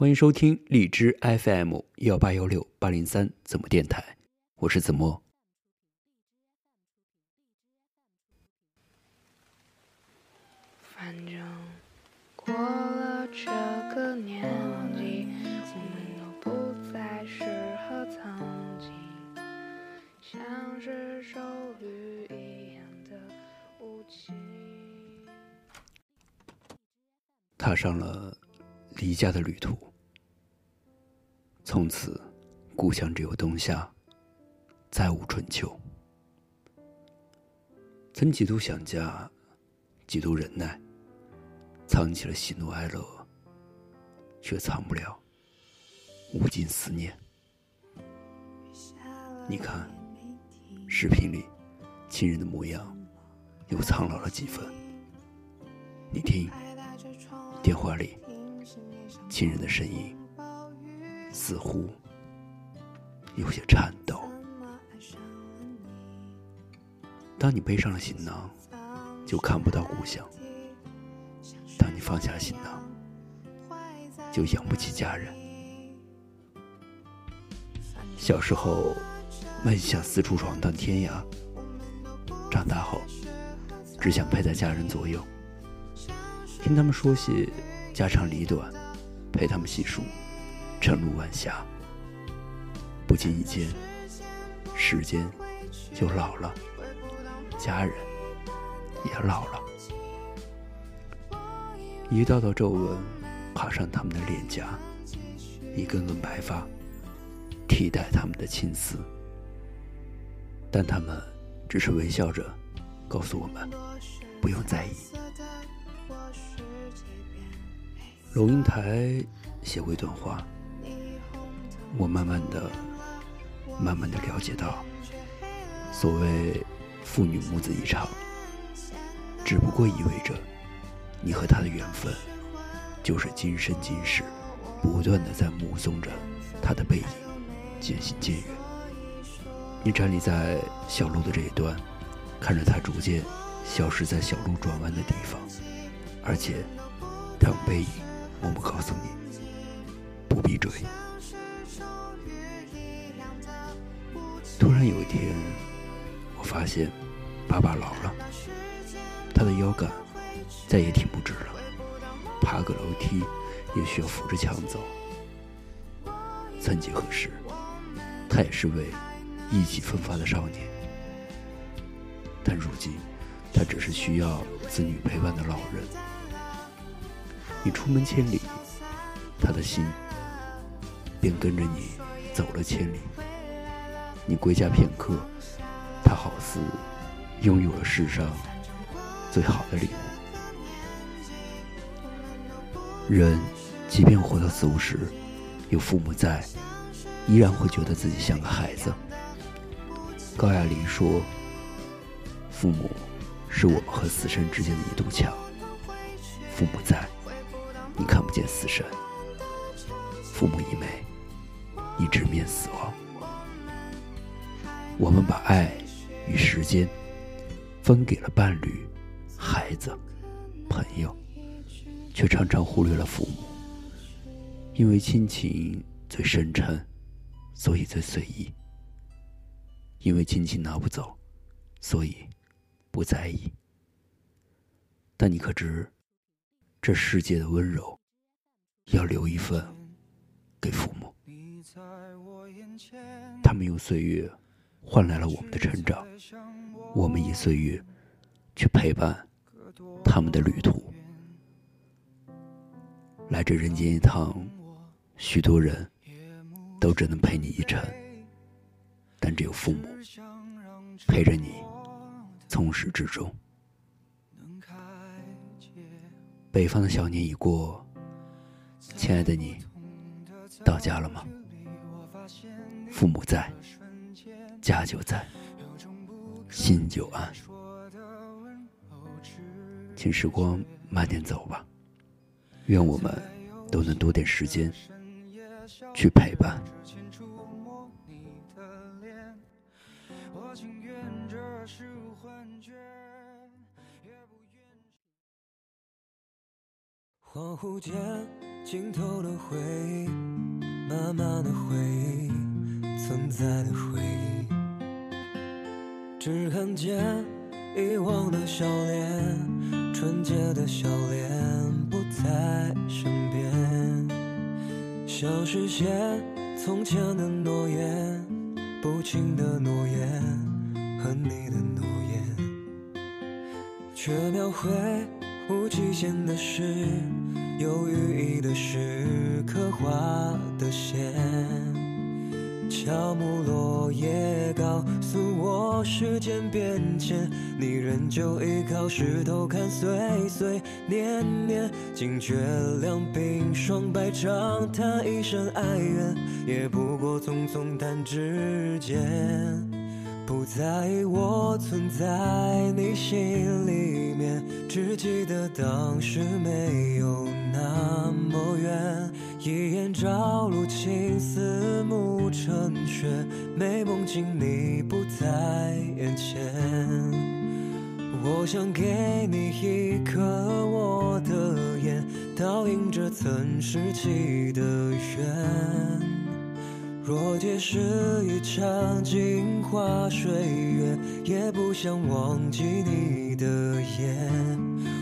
欢迎收听荔枝 FM 幺八幺六八零三子墨电台，我是子墨。反正过了这个年纪，我们都不再适合曾经，像是手语一样的无情。踏上了离家的旅途，从此故乡只有冬夏，再无春秋。曾几度想家，几度忍耐，藏起了喜怒哀乐，却藏不了无尽思念。你看，视频里亲人的模样又苍老了几分。你听，电话里亲人的声音似乎有些颤抖。当你背上了行囊，就看不到故乡；当你放下行囊，就养不起家人。小时候，梦想四处闯荡天涯；长大后，只想陪在家人左右，听他们说些家长里短，陪他们细数晨露晚霞。不经意间，时间就老了。家人也老了，一道道皱纹爬上他们的脸颊，一根根白发替代他们的青丝，但他们只是微笑着告诉我们不用在意。龙应台写过一段话，我慢慢的、慢慢的了解到，所谓。父女母子一场，只不过意味着你和他的缘分，就是今生今世，不断的在目送着他的背影渐行渐远。你站立在小路的这一端，看着他逐渐消失在小路转弯的地方，而且他用背影默默告诉你，不必追。有一天。我发现，爸爸老了，他的腰杆再也挺不直了，爬个楼梯也需要扶着墙走。曾几何时，他也是位意气风发的少年，但如今，他只是需要子女陪伴的老人。你出门千里，他的心便跟着你走了千里。你归家片刻。他好似拥有了世上最好的礼物。人即便活到四五十，有父母在，依然会觉得自己像个孩子。高亚麟说：“父母是我们和死神之间的一堵墙。父母在，你看不见死神；父母一没，你直面死亡。我们把爱。”与时间分给了伴侣、孩子、朋友，却常常忽略了父母。因为亲情最深沉，所以最随意；因为亲情拿不走，所以不在意。但你可知，这世界的温柔，要留一份给父母。他们用岁月。换来了我们的成长，我们以岁月去陪伴他们的旅途。来这人间一趟，许多人都只能陪你一程，但只有父母陪着你从始至终。北方的小年已过，亲爱的你，到家了吗？父母在。家就在，心就安。请时光慢点走吧，愿我们都能多点时间去陪伴。恍惚间。浸透了回忆，慢慢的回忆，存在的回忆，只看见遗忘的笑脸，纯洁的笑脸不在身边，想实现从前的诺言，不轻的诺言和你的诺言，却描绘无极限的事。有寓意的诗，刻画的线，乔木落叶告诉我时间变迁，你仍旧依靠石头看岁岁年年，惊觉两鬓霜白长叹一声哀怨，也不过匆匆弹指间。不在意我存在你心里面，只记得当时没有那么远。一眼朝露，青丝暮成雪，美梦境你不在眼前。我想给你一颗我的眼，倒映着曾拾起的缘。若皆是一场镜花水月，也不想忘记你的眼，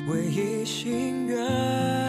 唯一心愿。